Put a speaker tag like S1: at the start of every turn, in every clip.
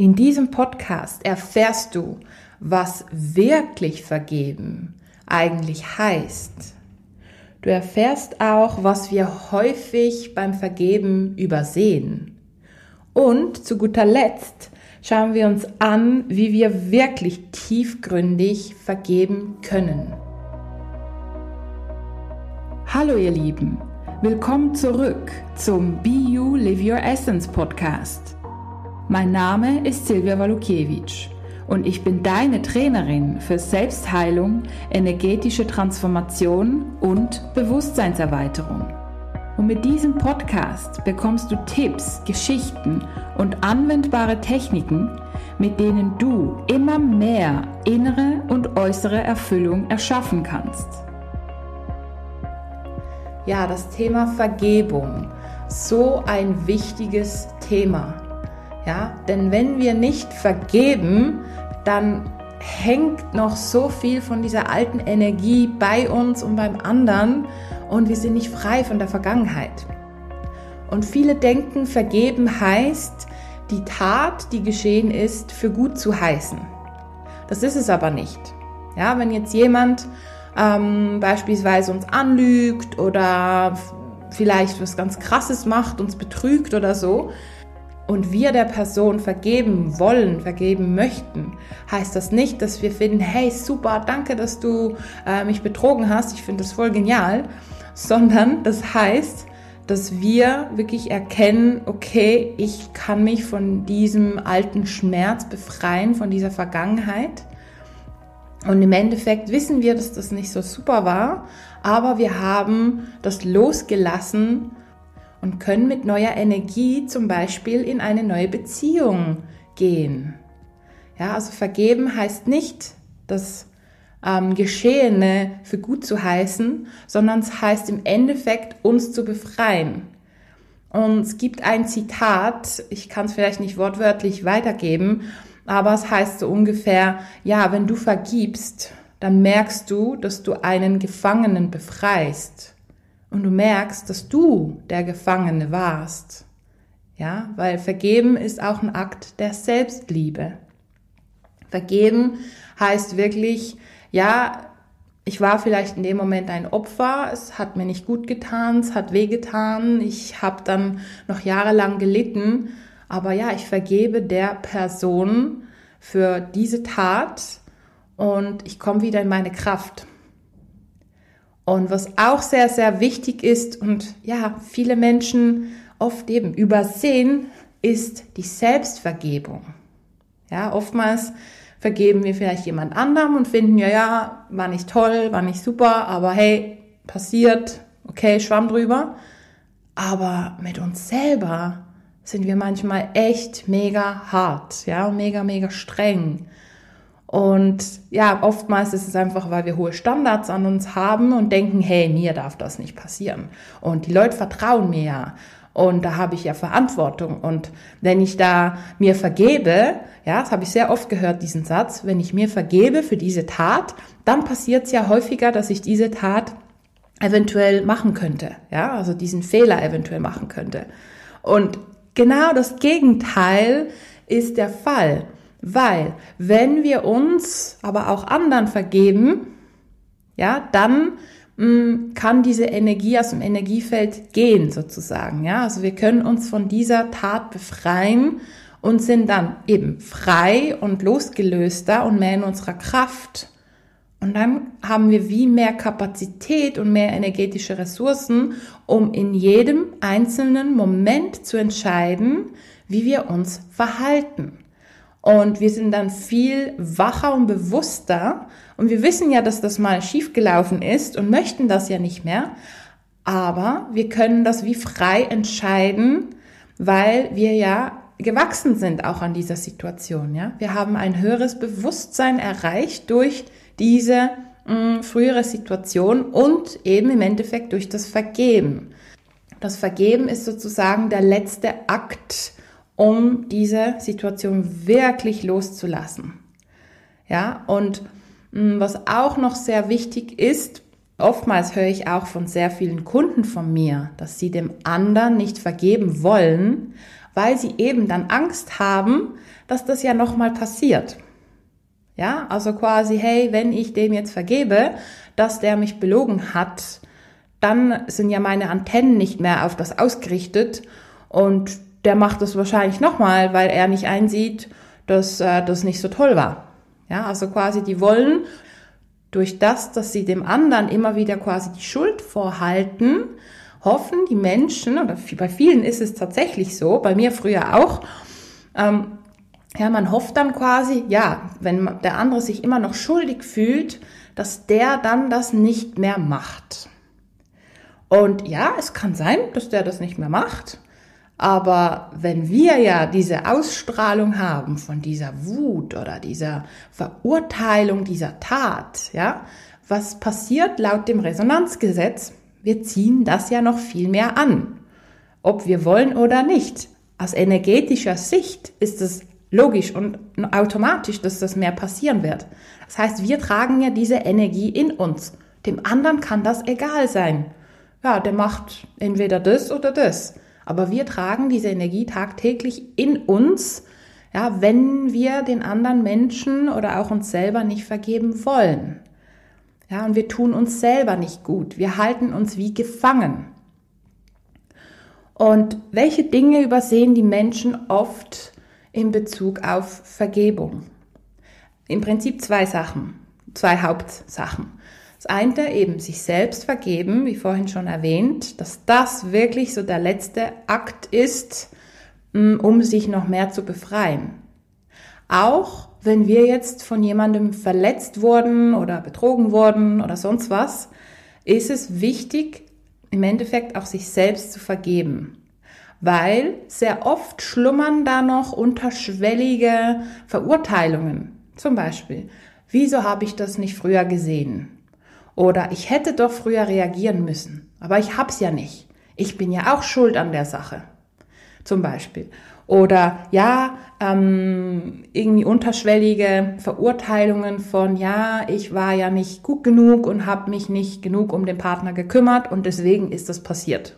S1: In diesem Podcast erfährst du, was wirklich vergeben eigentlich heißt. Du erfährst auch, was wir häufig beim Vergeben übersehen. Und zu guter Letzt schauen wir uns an, wie wir wirklich tiefgründig vergeben können. Hallo ihr Lieben, willkommen zurück zum Be You Live Your Essence Podcast. Mein Name ist Silvia Walukiewicz und ich bin deine Trainerin für Selbstheilung, energetische Transformation und Bewusstseinserweiterung. Und mit diesem Podcast bekommst du Tipps, Geschichten und anwendbare Techniken, mit denen du immer mehr innere und äußere Erfüllung erschaffen kannst. Ja, das Thema Vergebung, so ein wichtiges Thema. Ja, denn wenn wir nicht vergeben, dann hängt noch so viel von dieser alten Energie bei uns und beim anderen und wir sind nicht frei von der Vergangenheit. Und viele denken, vergeben heißt, die Tat, die geschehen ist, für gut zu heißen. Das ist es aber nicht. Ja, wenn jetzt jemand ähm, beispielsweise uns anlügt oder vielleicht was ganz Krasses macht, uns betrügt oder so, und wir der Person vergeben wollen, vergeben möchten, heißt das nicht, dass wir finden, hey, super, danke, dass du äh, mich betrogen hast, ich finde das voll genial, sondern das heißt, dass wir wirklich erkennen, okay, ich kann mich von diesem alten Schmerz befreien, von dieser Vergangenheit. Und im Endeffekt wissen wir, dass das nicht so super war, aber wir haben das losgelassen und können mit neuer Energie zum Beispiel in eine neue Beziehung gehen. Ja, also vergeben heißt nicht, das ähm, Geschehene für gut zu heißen, sondern es heißt im Endeffekt, uns zu befreien. Und es gibt ein Zitat, ich kann es vielleicht nicht wortwörtlich weitergeben, aber es heißt so ungefähr, ja, wenn du vergibst, dann merkst du, dass du einen Gefangenen befreist und du merkst, dass du der Gefangene warst. Ja, weil vergeben ist auch ein Akt der Selbstliebe. Vergeben heißt wirklich, ja, ich war vielleicht in dem Moment ein Opfer, es hat mir nicht gut getan, es hat wehgetan, ich habe dann noch jahrelang gelitten, aber ja, ich vergebe der Person für diese Tat und ich komme wieder in meine Kraft. Und was auch sehr, sehr wichtig ist und ja, viele Menschen oft eben übersehen, ist die Selbstvergebung. Ja, oftmals vergeben wir vielleicht jemand anderem und finden, ja, ja, war nicht toll, war nicht super, aber hey, passiert, okay, schwamm drüber. Aber mit uns selber sind wir manchmal echt mega hart, ja, mega, mega streng. Und ja, oftmals ist es einfach, weil wir hohe Standards an uns haben und denken, hey, mir darf das nicht passieren. Und die Leute vertrauen mir ja. Und da habe ich ja Verantwortung. Und wenn ich da mir vergebe, ja, das habe ich sehr oft gehört, diesen Satz, wenn ich mir vergebe für diese Tat, dann passiert es ja häufiger, dass ich diese Tat eventuell machen könnte. Ja, also diesen Fehler eventuell machen könnte. Und genau das Gegenteil ist der Fall. Weil, wenn wir uns, aber auch anderen vergeben, ja, dann mh, mm, kann diese Energie aus dem Energiefeld gehen, sozusagen. Ja, also wir können uns von dieser Tat befreien und sind dann eben frei und losgelöster und mehr in unserer Kraft. Und dann haben wir wie mehr Kapazität und mehr energetische Ressourcen, um in jedem einzelnen Moment zu entscheiden, wie wir uns verhalten. Und wir sind dann viel wacher und bewusster. Und wir wissen ja, dass das mal schiefgelaufen ist und möchten das ja nicht mehr. Aber wir können das wie frei entscheiden, weil wir ja gewachsen sind auch an dieser Situation. Ja, wir haben ein höheres Bewusstsein erreicht durch diese mh, mm, frühere Situation und eben im Endeffekt durch das Vergeben. Das Vergeben ist sozusagen der letzte Akt um diese Situation wirklich loszulassen. Ja, und mm, was auch noch sehr wichtig ist, oftmals höre ich auch von sehr vielen Kunden von mir, dass sie dem anderen nicht vergeben wollen, weil sie eben dann Angst haben, dass das ja nochmal passiert. Ja, also quasi, hey, wenn ich dem jetzt vergebe, dass der mich belogen hat, dann sind ja meine Antennen nicht mehr auf das ausgerichtet und der macht das wahrscheinlich nochmal, weil er nicht einsieht, dass äh, das nicht so toll war. Ja, also quasi, die wollen durch das, dass sie dem anderen immer wieder quasi die Schuld vorhalten, hoffen die Menschen, oder bei vielen ist es tatsächlich so, bei mir früher auch, ähm, ja, man hofft dann quasi, ja, wenn der andere sich immer noch schuldig fühlt, dass der dann das nicht mehr macht. Und ja, es kann sein, dass der das nicht mehr macht. Aber wenn wir ja diese Ausstrahlung haben von dieser Wut oder dieser Verurteilung dieser Tat, ja, was passiert laut dem Resonanzgesetz? Wir ziehen das ja noch viel mehr an. Ob wir wollen oder nicht. Aus energetischer Sicht ist es logisch und automatisch, dass das mehr passieren wird. Das heißt, wir tragen ja diese Energie in uns. Dem anderen kann das egal sein. Ja, der macht entweder das oder das. Aber wir tragen diese Energie tagtäglich in uns, ja, wenn wir den anderen Menschen oder auch uns selber nicht vergeben wollen. Ja, und wir tun uns selber nicht gut. Wir halten uns wie gefangen. Und welche Dinge übersehen die Menschen oft in Bezug auf Vergebung? Im Prinzip zwei Sachen, zwei Hauptsachen. Das eine eben sich selbst vergeben, wie vorhin schon erwähnt, dass das wirklich so der letzte Akt ist, mm, um sich noch mehr zu befreien. Auch wenn wir jetzt von jemandem verletzt wurden oder betrogen wurden oder sonst was, ist es wichtig, im Endeffekt auch sich selbst zu vergeben weil sehr oft schlummern da noch unterschwellige Verurteilungen. Zum Beispiel, wieso habe ich das nicht früher gesehen? Oder ich hätte doch früher reagieren müssen, aber ich hab's ja nicht. Ich bin ja auch schuld an der Sache. Zum Beispiel. Oder ja, ähm, irgendwie unterschwellige Verurteilungen von, ja, ich war ja nicht gut genug und habe mich nicht genug um den Partner gekümmert und deswegen ist das passiert.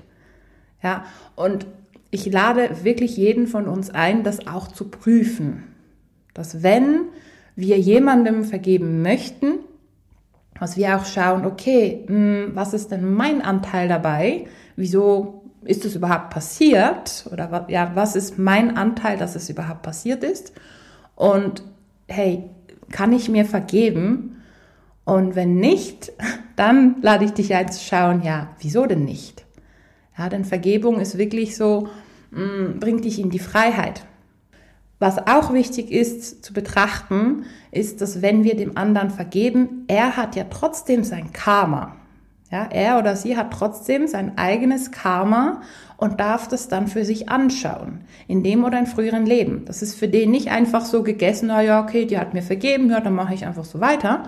S1: Ja, und ich lade wirklich jeden von uns ein, das auch zu prüfen. Dass wenn wir jemandem vergeben möchten, dass wir auch schauen, okay, hm, was ist denn mein Anteil dabei? Wieso ist es überhaupt passiert? Oder ja, was ist mein Anteil, dass es überhaupt passiert ist? Und hey, kann ich mir vergeben? Und wenn nicht, dann lade ich dich ein zu schauen, ja, wieso denn nicht? Ja, denn Vergebung ist wirklich so, mh, mm, bringt dich in die Freiheit. Was auch wichtig ist zu betrachten, ist, dass wenn wir dem anderen vergeben, er hat ja trotzdem sein Karma. Ja, er oder sie hat trotzdem sein eigenes Karma und darf das dann für sich anschauen, in dem oder in früheren Leben. Das ist für den nicht einfach so gegessen, na ja, okay, die hat mir vergeben, ja, dann mache ich einfach so weiter.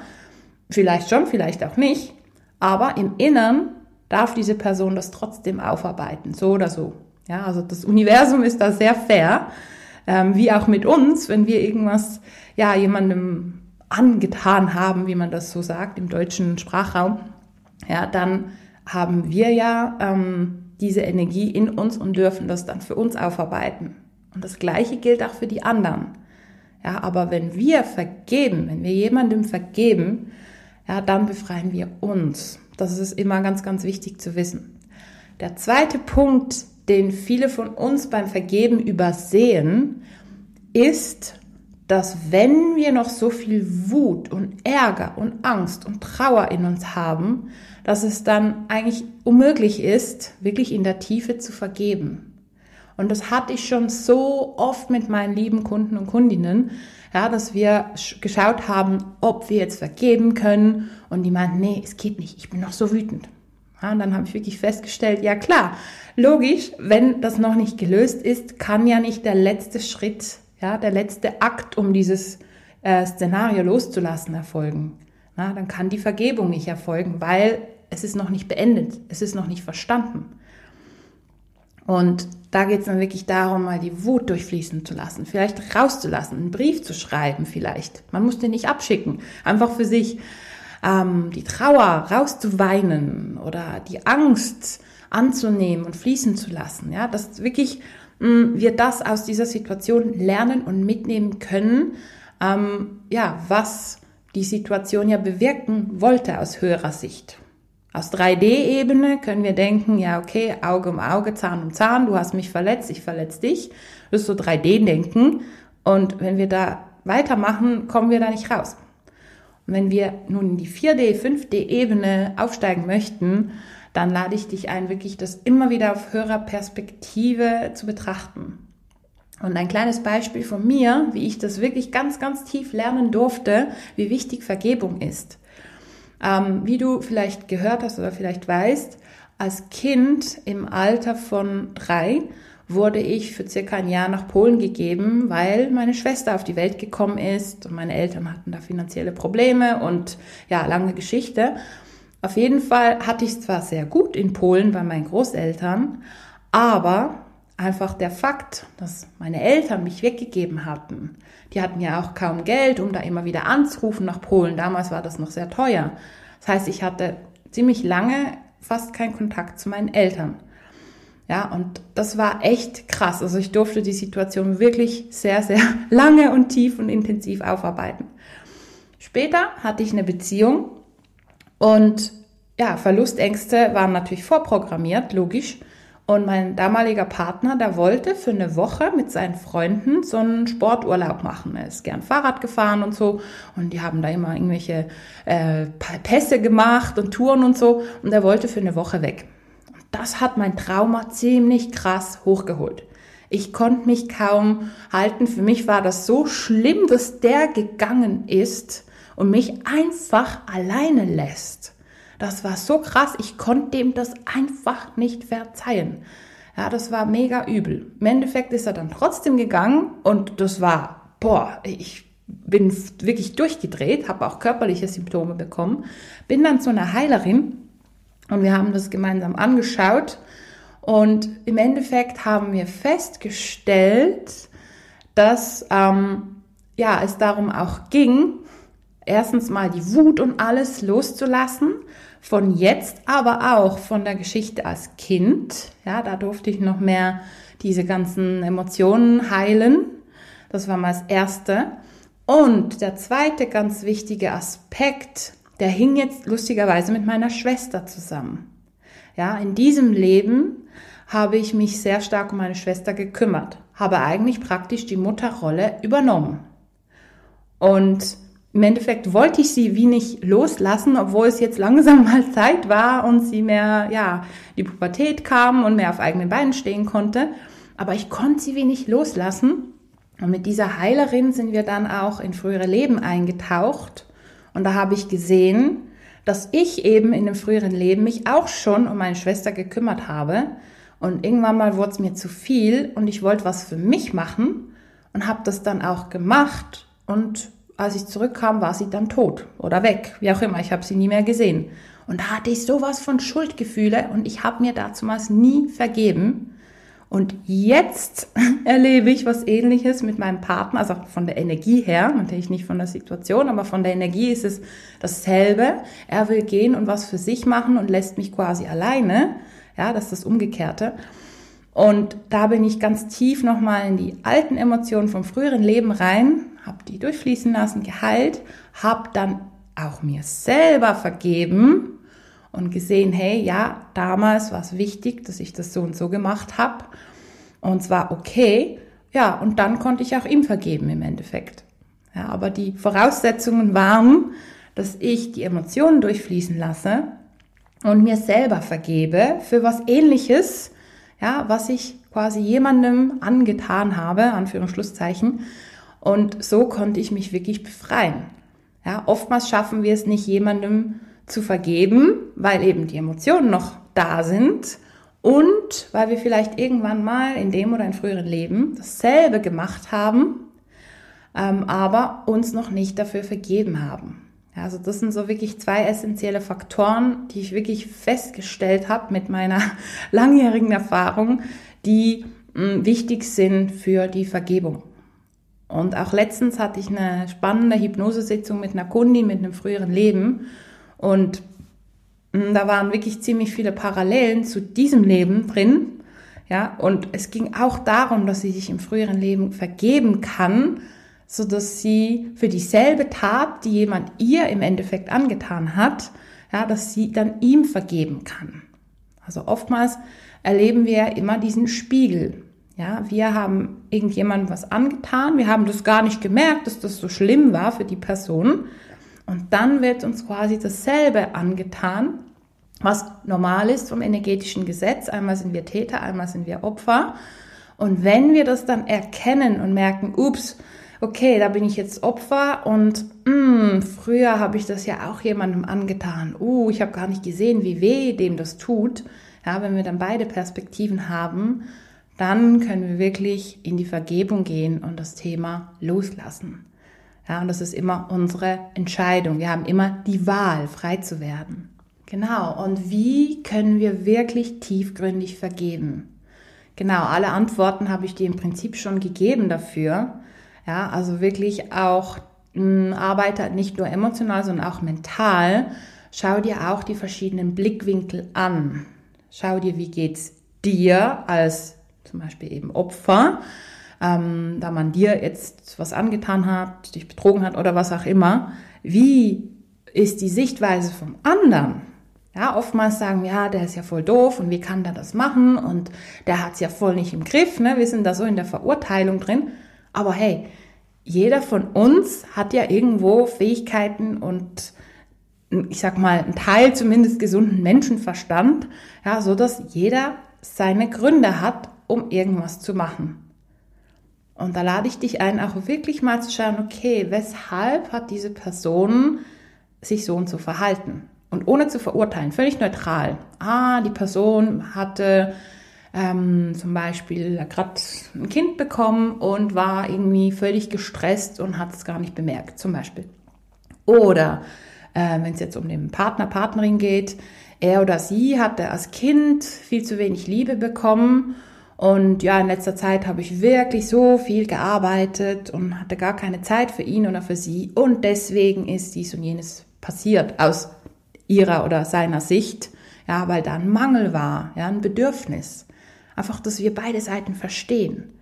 S1: Vielleicht schon, vielleicht auch nicht. Aber im Innern darf diese Person das trotzdem aufarbeiten, so oder so. Ja, also das Universum ist da sehr fair, ähm, wie auch mit uns, wenn wir irgendwas, ja, jemandem angetan haben, wie man das so sagt im deutschen Sprachraum, ja, dann haben wir ja ähm, diese Energie in uns und dürfen das dann für uns aufarbeiten. Und das Gleiche gilt auch für die anderen. Ja, aber wenn wir vergeben, wenn wir jemandem vergeben, ja, dann befreien wir uns. Das ist immer ganz, ganz wichtig zu wissen. Der zweite Punkt, den viele von uns beim Vergeben übersehen, ist, dass wenn wir noch so viel Wut und Ärger und Angst und Trauer in uns haben, dass es dann eigentlich unmöglich ist, wirklich in der Tiefe zu vergeben. Und das hatte ich schon so oft mit meinen lieben Kunden und Kundinnen, ja, dass wir geschaut haben, ob wir jetzt vergeben können. Und die meinten, nee, es geht nicht, ich bin noch so wütend. Ja, und dann habe ich wirklich festgestellt, ja klar, logisch, wenn das noch nicht gelöst ist, kann ja nicht der letzte Schritt, ja, der letzte Akt, um dieses äh, Szenario loszulassen, erfolgen. Na, dann kann die Vergebung nicht erfolgen, weil es ist noch nicht beendet, es ist noch nicht verstanden. Und da geht es dann wirklich darum, mal die Wut durchfließen zu lassen, vielleicht rauszulassen, einen Brief zu schreiben vielleicht. Man muss den nicht abschicken, einfach für sich ähm, die Trauer rauszuweinen oder die Angst anzunehmen und fließen zu lassen. Ja, das wirklich mm, wir das aus dieser Situation lernen und mitnehmen können, ähm, ja, was die Situation ja bewirken wollte aus höherer Sicht. Aus 3D-Ebene können wir denken, ja, okay, Auge um Auge, Zahn um Zahn, du hast mich verletzt, ich verletze dich. Das ist so 3D-Denken. Und wenn wir da weitermachen, kommen wir da nicht raus. Und wenn wir nun in die 4D, 5D-Ebene aufsteigen möchten, dann lade ich dich ein, wirklich das immer wieder auf höherer Perspektive zu betrachten. Und ein kleines Beispiel von mir, wie ich das wirklich ganz, ganz tief lernen durfte, wie wichtig Vergebung ist. Ähm, wie du vielleicht gehört hast oder vielleicht weißt, als Kind im Alter von drei wurde ich für circa ein Jahr nach Polen gegeben, weil meine Schwester auf die Welt gekommen ist und meine Eltern hatten da finanzielle Probleme und ja, lange Geschichte. Auf jeden Fall hatte ich es zwar sehr gut in Polen bei meinen Großeltern, aber einfach der Fakt, dass meine Eltern mich weggegeben hatten, die hatten ja auch kaum Geld, um da immer wieder anzurufen nach Polen. Damals war das noch sehr teuer. Das heißt, ich hatte ziemlich lange fast keinen Kontakt zu meinen Eltern. Ja, und das war echt krass. Also ich durfte die Situation wirklich sehr, sehr lange und tief und intensiv aufarbeiten. Später hatte ich eine Beziehung und ja, Verlustängste waren natürlich vorprogrammiert, logisch. Und mein damaliger Partner, der wollte für eine Woche mit seinen Freunden so einen Sporturlaub machen. Er ist gern Fahrrad gefahren und so. Und die haben da immer irgendwelche äh, Pässe gemacht und Touren und so. Und er wollte für eine Woche weg. Das hat mein Trauma ziemlich krass hochgeholt. Ich konnte mich kaum halten. Für mich war das so schlimm, dass der gegangen ist und mich einfach alleine lässt. Das war so krass, ich konnte dem das einfach nicht verzeihen. Ja, das war mega übel. Im Endeffekt ist er dann trotzdem gegangen und das war, boah, ich bin wirklich durchgedreht, habe auch körperliche Symptome bekommen, bin dann zu einer Heilerin und wir haben das gemeinsam angeschaut und im Endeffekt haben wir festgestellt, dass ähm, ja, es darum auch ging, erstens mal die Wut und alles loszulassen, von jetzt, aber auch von der Geschichte als Kind. Ja, da durfte ich noch mehr diese ganzen Emotionen heilen. Das war mal das Erste. Und der zweite ganz wichtige Aspekt, der hing jetzt lustigerweise mit meiner Schwester zusammen. Ja, in diesem Leben habe ich mich sehr stark um meine Schwester gekümmert, habe eigentlich praktisch die Mutterrolle übernommen. Und im Endeffekt wollte ich sie wie nicht loslassen, obwohl es jetzt langsam mal Zeit war und sie mehr, ja, die Pubertät kam und mehr auf eigenen Beinen stehen konnte. Aber ich konnte sie wie nicht loslassen. Und mit dieser Heilerin sind wir dann auch in frühere Leben eingetaucht. Und da habe ich gesehen, dass ich eben in dem früheren Leben mich auch schon um meine Schwester gekümmert habe. Und irgendwann mal wurde es mir zu viel und ich wollte was für mich machen und habe das dann auch gemacht und als ich zurückkam, war sie dann tot oder weg, wie auch immer. Ich habe sie nie mehr gesehen. Und da hatte ich sowas von Schuldgefühle und ich habe mir dazumals nie vergeben. Und jetzt erlebe ich was ähnliches mit meinem Partner, also von der Energie her, natürlich nicht von der Situation, aber von der Energie ist es dasselbe. Er will gehen und was für sich machen und lässt mich quasi alleine. Ja, das ist das Umgekehrte. Und da bin ich ganz tief nochmal in die alten Emotionen vom früheren Leben rein habe die durchfließen lassen, geheilt, habe dann auch mir selber vergeben und gesehen, hey, ja, damals war es wichtig, dass ich das so und so gemacht habe und zwar okay. Ja, und dann konnte ich auch ihm vergeben im Endeffekt. Ja, aber die Voraussetzungen waren, dass ich die Emotionen durchfließen lasse und mir selber vergebe für was ähnliches, ja, was ich quasi jemandem angetan habe, Anführungsschlusszeichen, und so konnte ich mich wirklich befreien. Ja, oftmals schaffen wir es nicht, jemandem zu vergeben, weil eben die Emotionen noch da sind und weil wir vielleicht irgendwann mal in dem oder in früheren Leben dasselbe gemacht haben, ähm, aber uns noch nicht dafür vergeben haben. Also das sind so wirklich zwei essentielle Faktoren, die ich wirklich festgestellt habe mit meiner langjährigen Erfahrung, die mh, mm, wichtig sind für die Vergebung. Und auch letztens hatte ich eine spannende Hypnosesitzung mit einer Kundin mit einem früheren Leben. Und hm, da waren wirklich ziemlich viele Parallelen zu diesem Leben drin. Ja, und es ging auch darum, dass sie sich im früheren Leben vergeben kann, so dass sie für dieselbe Tat, die jemand ihr im Endeffekt angetan hat, ja, dass sie dann ihm vergeben kann. Also oftmals erleben wir immer diesen Spiegel. Ja, wir haben irgendjemandem was angetan, wir haben das gar nicht gemerkt, dass das so schlimm war für die Person. Und dann wird uns quasi dasselbe angetan was normal ist vom energetischen Gesetz. Einmal sind wir Täter, einmal sind wir Opfer. Und wenn wir das dann erkennen und merken, ups, okay, da bin ich jetzt Opfer und mh, hm, früher habe ich das ja auch jemandem angetan. Uh, ich habe gar nicht gesehen, wie weh dem das tut. Ja, wenn wir dann beide Perspektiven haben, dann können wir wirklich in die Vergebung gehen und das Thema loslassen. Ja, und das ist immer unsere Entscheidung. Wir haben immer die Wahl, frei zu werden. Genau, und wie können wir wirklich tiefgründig vergeben? Genau, alle Antworten habe ich dir im Prinzip schon gegeben dafür. Ja, also wirklich auch mh, hm, arbeite nicht nur emotional, sondern auch mental. Schau dir auch die verschiedenen Blickwinkel an. Schau dir, wie geht's dir als zum Beispiel eben Opfer, ähm, da man dir jetzt was angetan hat, dich betrogen hat oder was auch immer. Wie ist die Sichtweise vom anderen? Ja, oftmals sagen wir, ja, der ist ja voll doof und wie kann der das machen und der hat's ja voll nicht im Griff, ne? Wir sind da so in der Verurteilung drin. Aber hey, jeder von uns hat ja irgendwo Fähigkeiten und ich sag mal, ein Teil zumindest gesunden Menschenverstand, ja, so dass jeder seine Gründe hat, um irgendwas zu machen. Und da lade ich dich ein, auch wirklich mal zu schauen, okay, weshalb hat diese Person sich so und so verhalten? und ohne zu verurteilen, völlig neutral. Ah, die Person hatte ähm, zum Beispiel gerade ein Kind bekommen und war irgendwie völlig gestresst und hat es gar nicht bemerkt, zum Beispiel. Oder äh, wenn es jetzt um den Partner, Partnerin geht, er oder sie hatte als Kind viel zu wenig Liebe bekommen und ja, in letzter Zeit habe ich wirklich so viel gearbeitet und hatte gar keine Zeit für ihn oder für sie und deswegen ist dies und jenes passiert aus ihrer oder seiner Sicht, ja, weil da ein Mangel war, ja, ein Bedürfnis. Einfach, dass wir beide Seiten verstehen.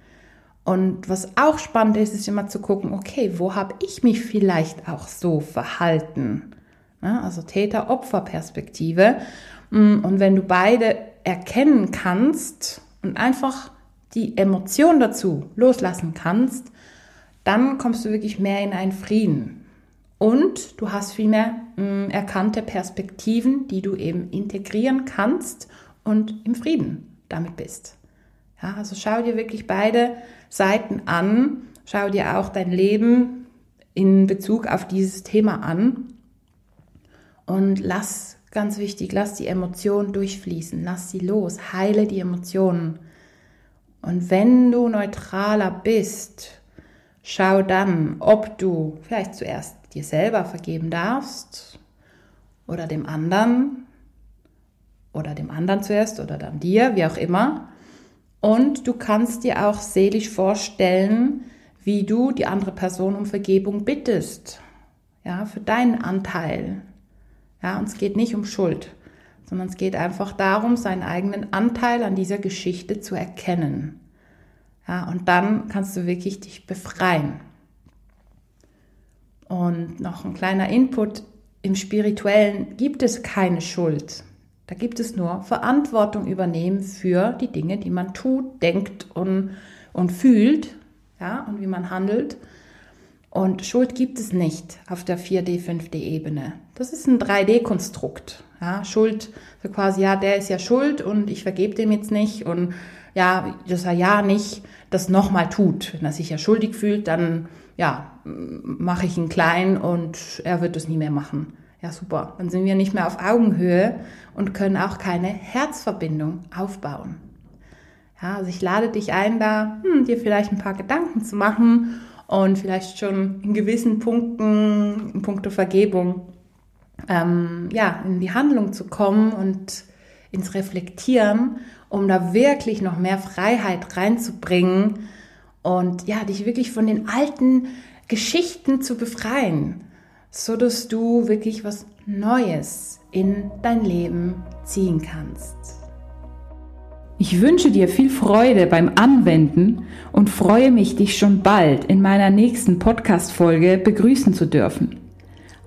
S1: Und was auch spannend ist, ist immer zu gucken, okay, wo habe ich mich vielleicht auch so verhalten? Ja, also Täter-Opfer-Perspektive. Mm, und wenn du beide erkennen kannst und einfach die Emotion dazu loslassen kannst, dann kommst du wirklich mehr in einen Frieden. Und du hast viel mehr mh, mm, erkannte Perspektiven, die du eben integrieren kannst und im Frieden damit bist. Ja, also schau dir wirklich beide Seiten an. Schau dir auch dein Leben in Bezug auf dieses Thema an. Und lass, ganz wichtig, lass die Emotionen durchfließen. Lass sie los. Heile die Emotionen. Und wenn du neutraler bist, schau dann, ob du vielleicht zuerst dir selber vergeben darfst oder dem anderen oder dem anderen zuerst oder dann dir, wie auch immer. Und du kannst dir auch seelisch vorstellen, wie du die andere Person um Vergebung bittest. Ja, für deinen Anteil. Ja, und es geht nicht um Schuld, sondern es geht einfach darum, seinen eigenen Anteil an dieser Geschichte zu erkennen. Ja, und dann kannst du wirklich dich befreien. Und noch ein kleiner Input, im spirituellen gibt es keine Schuld. Da gibt es nur Verantwortung übernehmen für die Dinge, die man tut, denkt und, und fühlt, ja, und wie man handelt. Und Schuld gibt es nicht auf der 4D, 5D-Ebene. Das ist ein 3D-Konstrukt. Ja, Schuld, so quasi, ja, der ist ja schuld und ich vergebe dem jetzt nicht und ja, dass er ja nicht das nochmal tut. Wenn er sich ja schuldig fühlt, dann ja, mache ich ihn klein und er wird es nie mehr machen. Ja, super. Dann sind wir nicht mehr auf Augenhöhe und können auch keine Herzverbindung aufbauen. Ja, also ich lade dich ein, da hm, dir vielleicht ein paar Gedanken zu machen und vielleicht schon in gewissen Punkten, in puncto Vergebung, ähm, ja, in die Handlung zu kommen und ins Reflektieren, um da wirklich noch mehr Freiheit reinzubringen und ja, dich wirklich von den alten Geschichten zu befreien, so dass du wirklich was Neues in dein Leben ziehen kannst. Ich wünsche dir viel Freude beim Anwenden und freue mich, dich schon bald in meiner nächsten Podcast-Folge begrüßen zu dürfen.